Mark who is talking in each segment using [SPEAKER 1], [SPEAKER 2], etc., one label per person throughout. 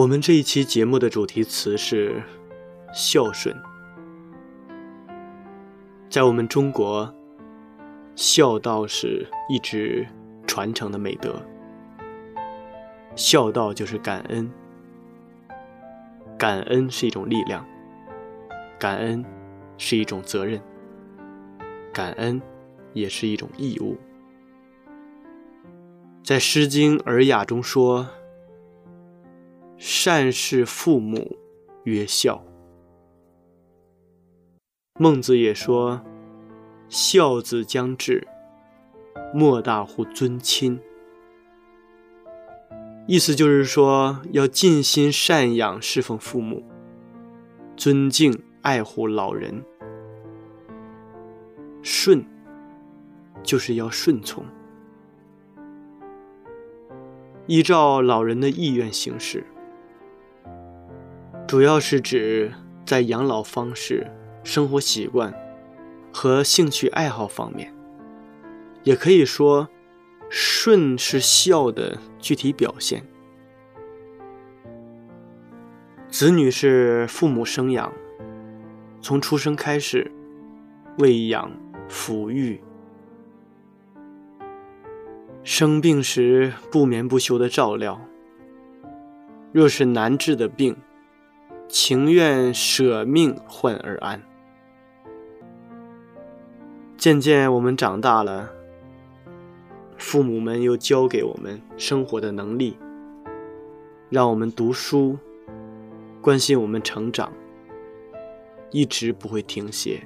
[SPEAKER 1] 我们这一期节目的主题词是孝顺。在我们中国，孝道是一直传承的美德。孝道就是感恩，感恩是一种力量，感恩是一种责任，感恩也是一种义务。在《诗经·尔雅》中说。善事父母，曰孝。孟子也说：“孝子将至，莫大乎尊亲。”意思就是说，要尽心赡养侍奉父母，尊敬爱护老人。顺，就是要顺从，依照老人的意愿行事。主要是指在养老方式、生活习惯和兴趣爱好方面，也可以说，顺是孝的具体表现。子女是父母生养，从出生开始，喂养、抚育，生病时不眠不休的照料，若是难治的病。情愿舍命换而安。渐渐我们长大了，父母们又教给我们生活的能力，让我们读书，关心我们成长，一直不会停歇。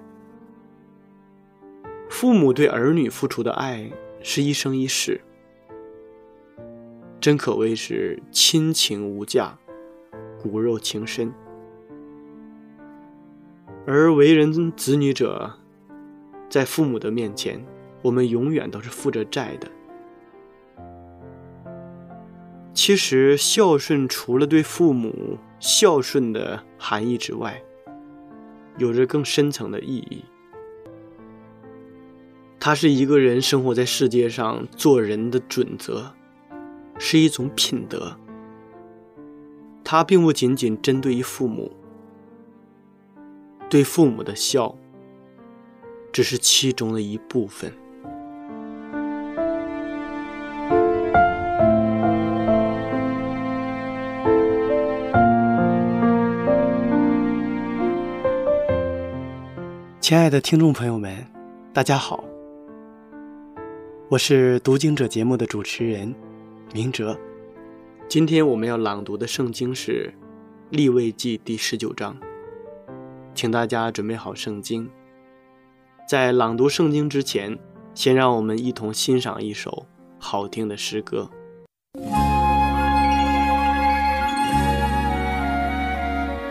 [SPEAKER 1] 父母对儿女付出的爱是一生一世，真可谓是亲情无价，骨肉情深。而为人子女者，在父母的面前，我们永远都是负着债的。其实，孝顺除了对父母孝顺的含义之外，有着更深层的意义。它是一个人生活在世界上做人的准则，是一种品德。它并不仅仅针对于父母。对父母的孝，只是其中的一部分。亲爱的听众朋友们，大家好，我是读经者节目的主持人明哲。今天我们要朗读的圣经是《立位记》第十九章。请大家准备好圣经。在朗读圣经之前，先让我们一同欣赏一首好听的诗歌。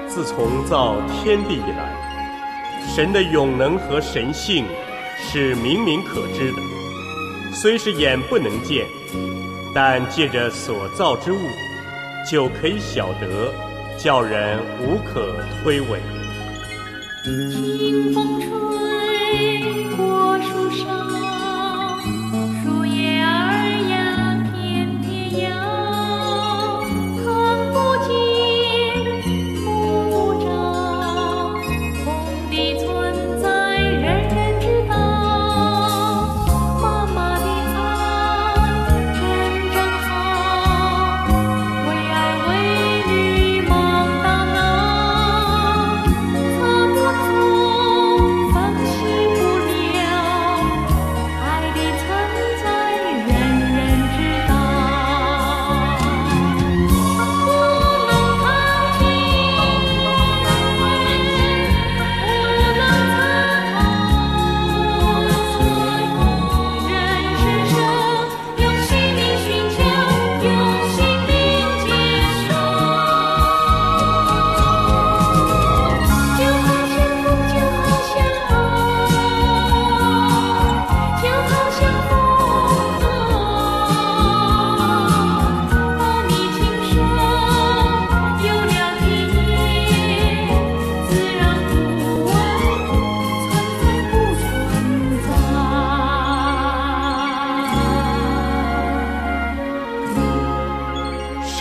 [SPEAKER 2] 自从造天地以来，神的永能和神性是明明可知的，虽是眼不能见，但借着所造之物，就可以晓得，叫人无可推诿。
[SPEAKER 3] 清风吹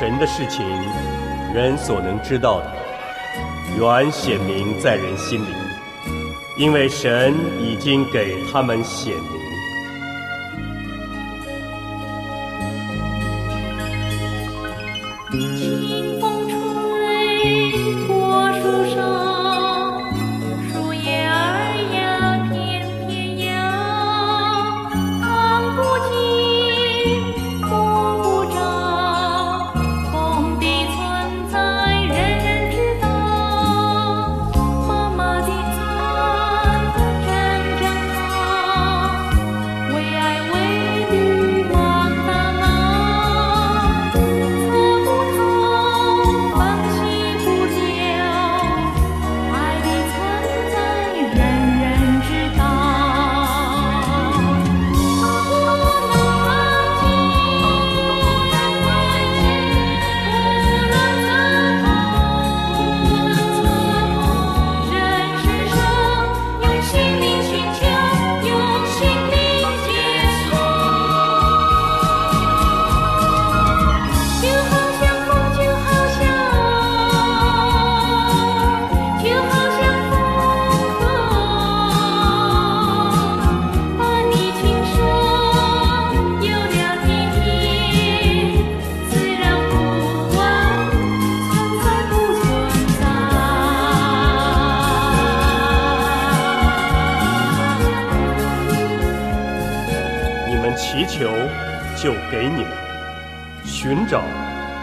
[SPEAKER 3] 神的事情，人所能知道的，原显明在人心里，因为神已经给他们显明。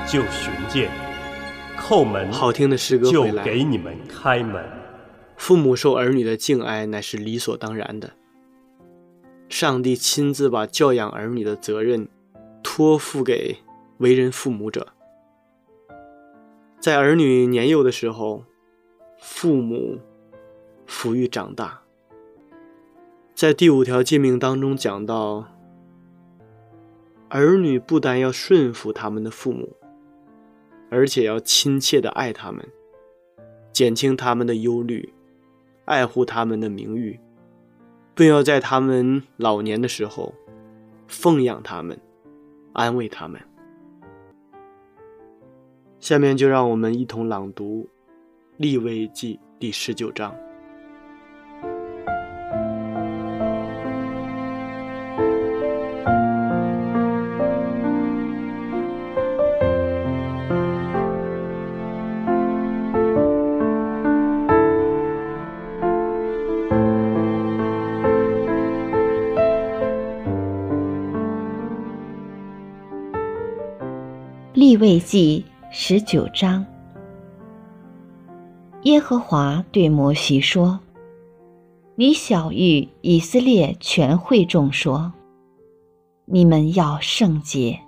[SPEAKER 3] 就寻见；叩门，
[SPEAKER 1] 好听的诗歌
[SPEAKER 3] 就
[SPEAKER 1] 回来。
[SPEAKER 3] 给你们开门。
[SPEAKER 1] 父母受儿女的敬爱乃是理所当然的。上帝亲自把教养儿女的责任托付给为人父母者。在儿女年幼的时候，父母抚育长大。在第五条诫命当中讲到，儿女不但要顺服他们的父母，而且要亲切的爱他们，减轻他们的忧虑，爱护他们的名誉，并要在他们老年的时候奉养他们，安慰他们。下面就让我们一同朗读《立位记》第十九章。
[SPEAKER 4] 立位记十九章，耶和华对摩西说：“你晓谕以色列全会众说：你们要圣洁，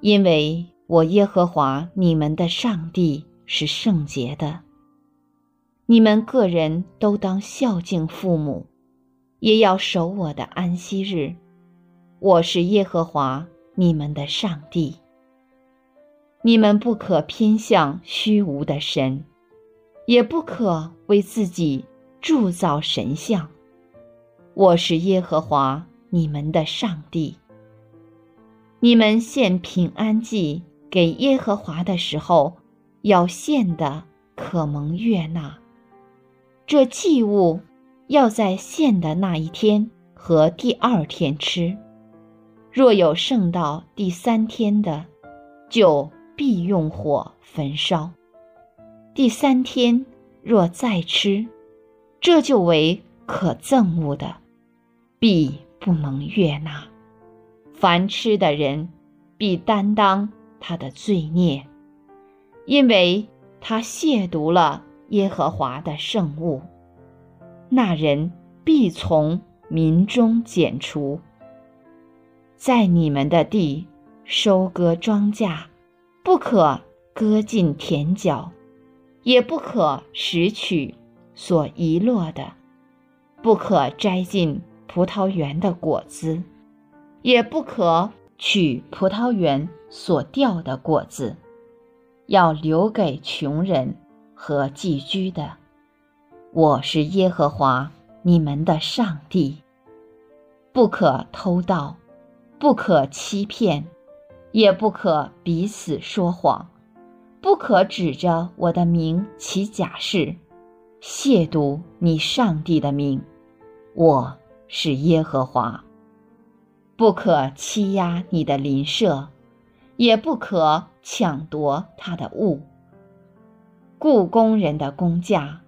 [SPEAKER 4] 因为我耶和华你们的上帝是圣洁的。你们个人都当孝敬父母，也要守我的安息日。我是耶和华你们的上帝。”你们不可偏向虚无的神，也不可为自己铸造神像。我是耶和华你们的上帝。你们献平安祭给耶和华的时候，要献的可蒙悦纳。这祭物要在献的那一天和第二天吃，若有剩到第三天的，就。必用火焚烧。第三天若再吃，这就为可憎恶的，必不能悦纳。凡吃的人必担当他的罪孽，因为他亵渎了耶和华的圣物。那人必从民中剪除，在你们的地收割庄稼。不可割尽田角，也不可拾取所遗落的；不可摘尽葡萄园的果子，也不可取葡萄园所掉的果子，要留给穷人和寄居的。我是耶和华你们的上帝。不可偷盗，不可欺骗。也不可彼此说谎，不可指着我的名起假誓，亵渎你上帝的名。我是耶和华。不可欺压你的邻舍，也不可抢夺他的物。雇工人的工价，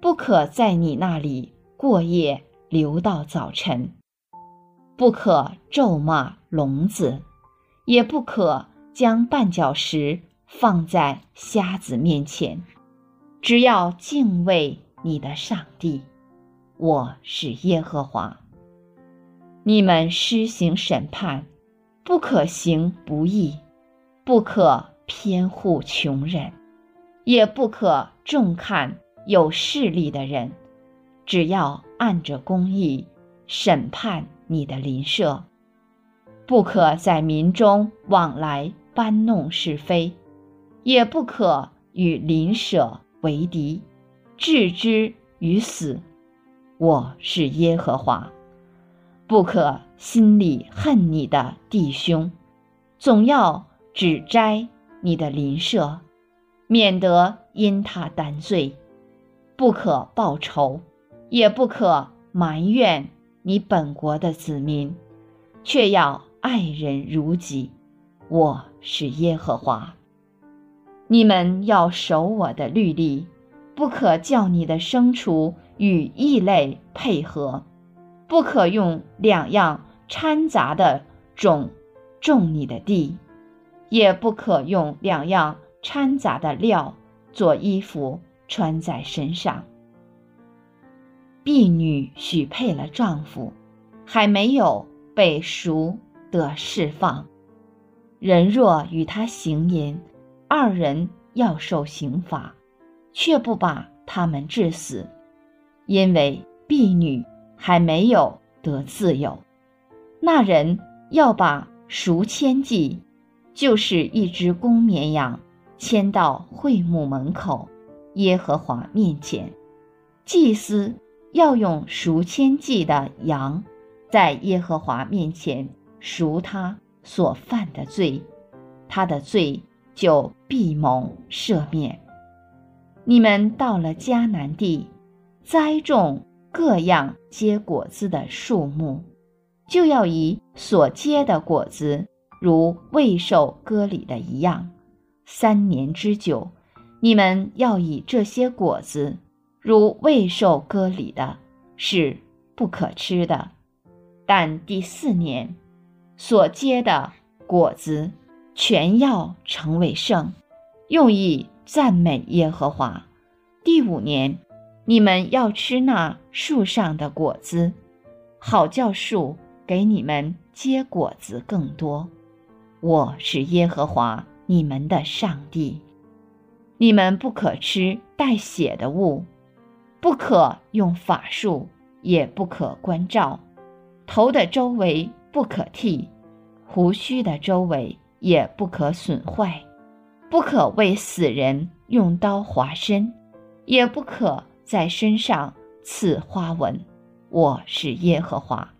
[SPEAKER 4] 不可在你那里过夜留到早晨。不可咒骂聋子，也不可将绊脚石放在瞎子面前。只要敬畏你的上帝，我是耶和华。你们施行审判，不可行不义，不可偏护穷人，也不可重看有势力的人，只要按着公义审判你的邻舍。不可在民中往来搬弄是非，也不可与邻舍为敌，置之于死。我是耶和华。不可心里恨你的弟兄，总要指摘你的邻舍，免得因他担罪。不可报仇，也不可埋怨你本国的子民，却要爱人如己。我是耶和华。你们要守我的律例，不可叫你的牲畜与异类配合。不可用两样掺杂的种种你的地，也不可用两样掺杂的料做衣服穿在身上。婢女许配了丈夫，还没有被赎得释放，人若与他行淫，二人要受刑罚，却不把他们致死，因为婢女。还没有得自由，那人要把赎千祭，就是一只公绵羊，牵到会幕门口，耶和华面前。祭司要用赎千祭的羊，在耶和华面前赎他所犯的罪，他的罪就必蒙赦免。你们到了迦南地，栽种。各样结果子的树木，就要以所结的果子，如未受割礼的一样，三年之久，你们要以这些果子，如未受割礼的，是不可吃的。但第四年所结的果子，全要成为圣，用以赞美耶和华。第五年。你们要吃那树上的果子，好叫树给你们结果子更多。我是耶和华你们的上帝。你们不可吃带血的物，不可用法术，也不可关照。头的周围不可剃，胡须的周围也不可损坏。不可为死人用刀划身，也不可。在身上刺花纹，我是耶和华。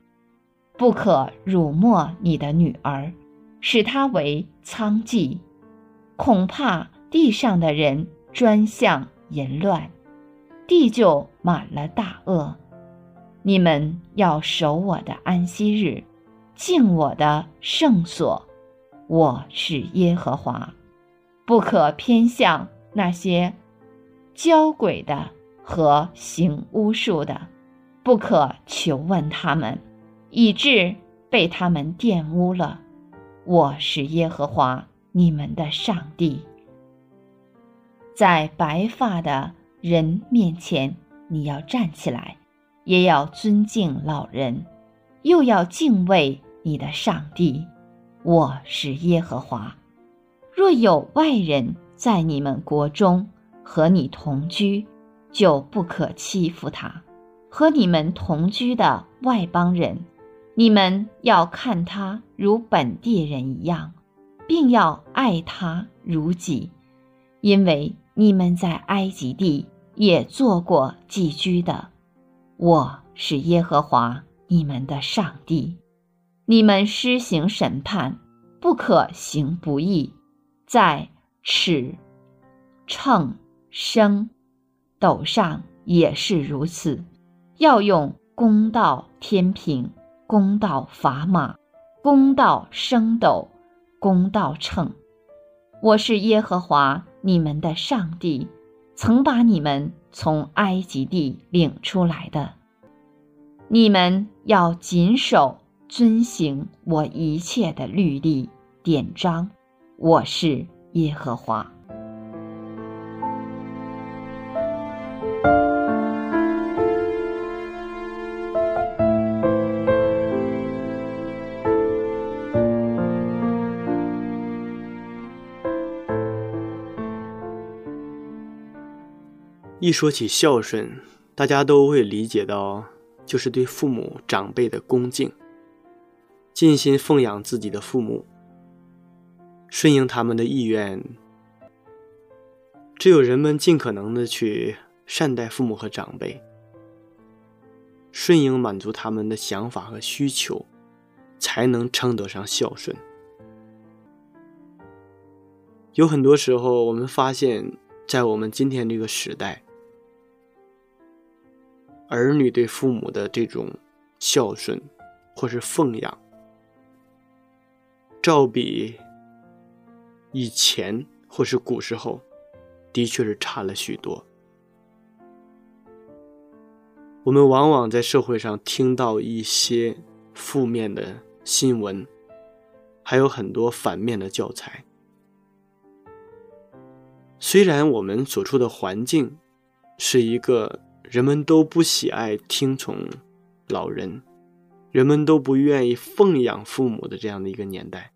[SPEAKER 4] 不可辱没你的女儿，使她为娼妓，恐怕地上的人专向淫乱，地就满了大恶。你们要守我的安息日，敬我的圣所，我是耶和华。不可偏向那些交鬼的。和行巫术的，不可求问他们，以致被他们玷污了。我是耶和华你们的上帝。在白发的人面前，你要站起来，也要尊敬老人，又要敬畏你的上帝。我是耶和华。若有外人在你们国中和你同居，就不可欺负他，和你们同居的外邦人，你们要看他如本地人一样，并要爱他如己，因为你们在埃及地也做过寄居的。我是耶和华你们的上帝，你们施行审判，不可行不义，在尺、秤、升、斗上也是如此，要用公道天平、公道砝码、公道升斗、公道秤。我是耶和华你们的上帝，曾把你们从埃及地领出来的。你们要谨守遵行我一切的律例。典章，我是耶和华。
[SPEAKER 1] 一说起孝顺，大家都会理解到，就是对父母长辈的恭敬，尽心奉养自己的父母，顺应他们的意愿。只有人们尽可能的去善待父母和长辈，顺应满足他们的想法和需求，才能称得上孝顺。有很多时候，我们发现，在我们今天这个时代，儿女对父母的这种孝顺或是奉养，照比以前或是古时候，的确是差了许多。我们往往在社会上听到一些负面的新闻，还有很多反面的教材。虽然我们所处的环境是一个人们都不喜爱听从老人，人们都不愿意奉养父母的这样的一个年代，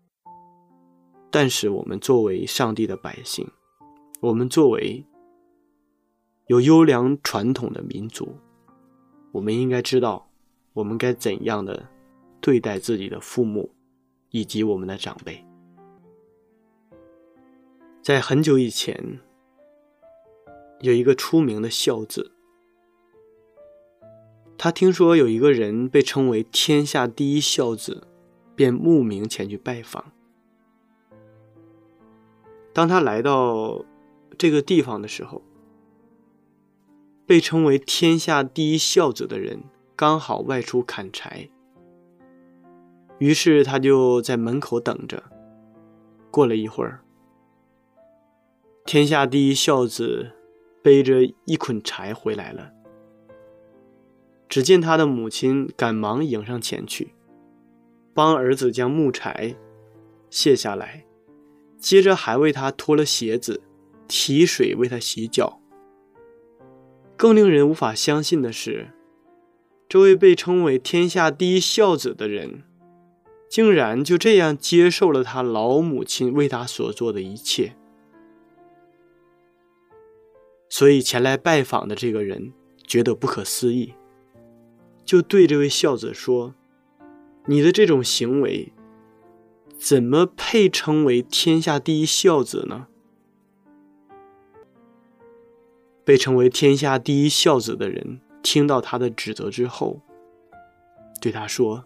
[SPEAKER 1] 但是我们作为上帝的百姓，我们作为有优良传统的民族，我们应该知道我们该怎样的对待自己的父母以及我们的长辈。在很久以前，有一个出名的孝子。他听说有一个人被称为天下第一孝子，便慕名前去拜访。当他来到这个地方的时候，被称为天下第一孝子的人刚好外出砍柴，于是他就在门口等着。过了一会儿，天下第一孝子背着一捆柴回来了。只见他的母亲赶忙迎上前去，帮儿子将木柴卸下来，接着还为他脱了鞋子，提水为他洗脚。更令人无法相信的是，这位被称为天下第一孝子的人，竟然就这样接受了他老母亲为他所做的一切。所以前来拜访的这个人觉得不可思议。就对这位孝子说：“你的这种行为，怎么配称为天下第一孝子呢？”被称为天下第一孝子的人听到他的指责之后，对他说：“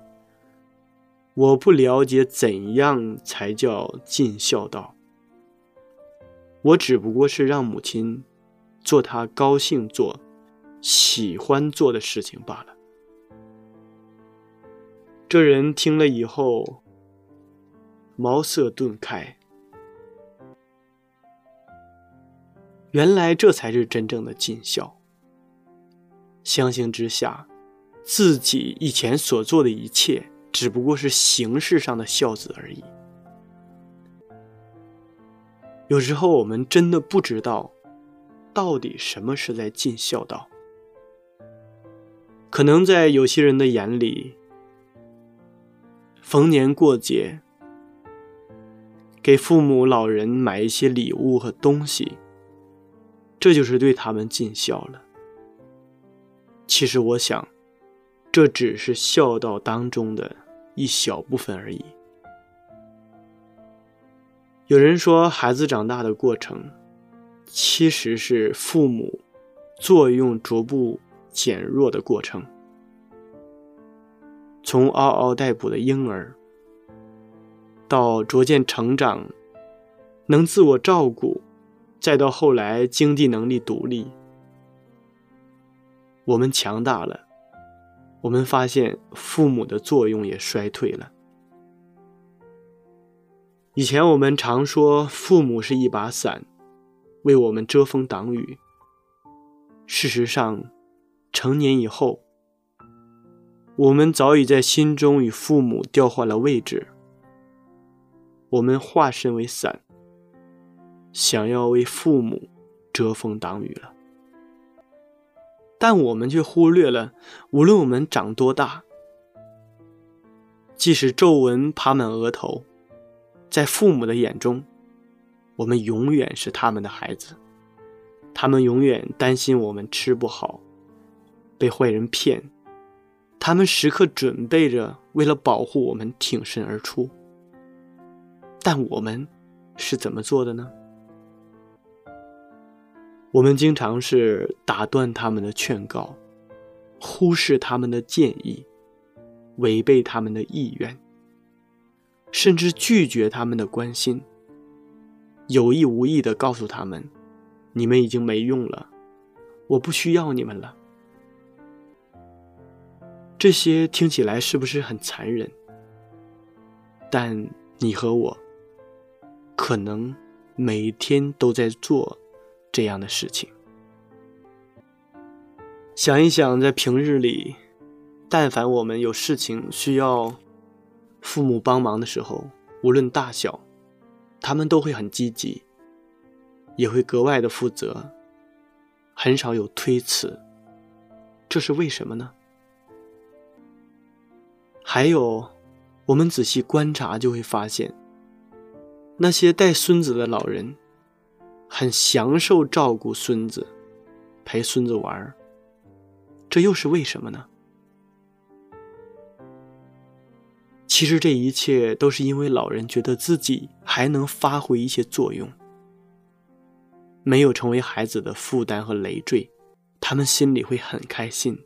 [SPEAKER 1] 我不了解怎样才叫尽孝道，我只不过是让母亲做她高兴做、喜欢做的事情罢了。”这人听了以后，茅塞顿开。原来这才是真正的尽孝。相形之下，自己以前所做的一切，只不过是形式上的孝子而已。有时候我们真的不知道，到底什么是在尽孝道。可能在有些人的眼里，逢年过节，给父母老人买一些礼物和东西，这就是对他们尽孝了。其实我想，这只是孝道当中的一小部分而已。有人说，孩子长大的过程，其实是父母作用逐步减弱的过程。从嗷嗷待哺的婴儿，到逐渐成长，能自我照顾，再到后来经济能力独立，我们强大了，我们发现父母的作用也衰退了。以前我们常说父母是一把伞，为我们遮风挡雨。事实上，成年以后，我们早已在心中与父母调换了位置。我们化身为伞，想要为父母遮风挡雨了。但我们却忽略了，无论我们长多大，即使皱纹爬满额头。在父母的眼中，我们永远是他们的孩子，他们永远担心我们吃不好，被坏人骗，他们时刻准备着为了保护我们挺身而出。但我们是怎么做的呢？我们经常是打断他们的劝告，忽视他们的建议，违背他们的意愿。甚至拒绝他们的关心，有意无意的告诉他们：“你们已经没用了，我不需要你们了。”这些听起来是不是很残忍？但你和我，可能每天都在做这样的事情。想一想，在平日里，但凡我们有事情需要。父母帮忙的时候，无论大小，他们都会很积极，也会格外的负责，很少有推辞。这是为什么呢？还有，我们仔细观察就会发现，那些带孙子的老人，很享受照顾孙子，陪孙子玩儿这又是为什么呢？其实这一切都是因为老人觉得自己还能发挥一些作用，没有成为孩子的负担和累赘，他们心里会很开心。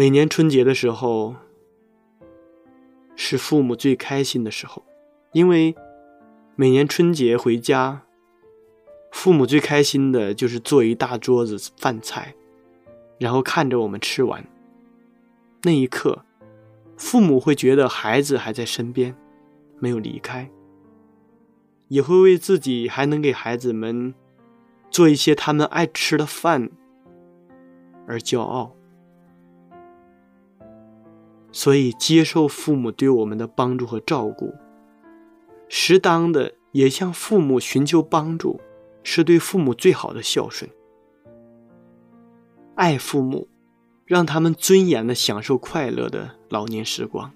[SPEAKER 1] 每年春节的时候，是父母最开心的时候。因为每年春节回家，父母最开心的就是做一大桌子饭菜，然后看着我们吃完。那一刻，父母会觉得孩子还在身边，没有离开，也会为自己还能给孩子们做一些他们爱吃的饭而骄傲。所以，接受父母对我们的帮助和照顾。适当的也向父母寻求帮助，是对父母最好的孝顺。爱父母，让他们尊严的享受快乐的老年时光，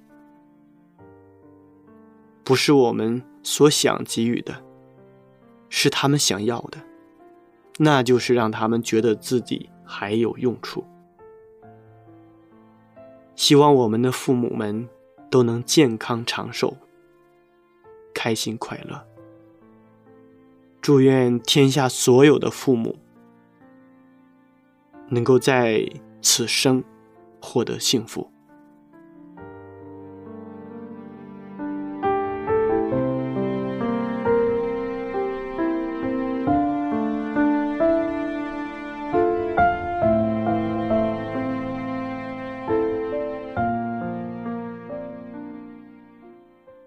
[SPEAKER 1] 不是我们所想给予的，是他们想要的，那就是让他们觉得自己还有用处。希望我们的父母们都能健康长寿。开心快乐，祝愿天下所有的父母能够在此生获得幸福。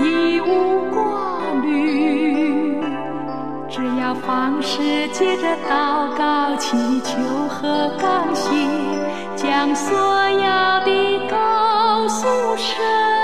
[SPEAKER 3] 已无挂虑只要凡事借着祷告祈求和感谢将所有的告诉神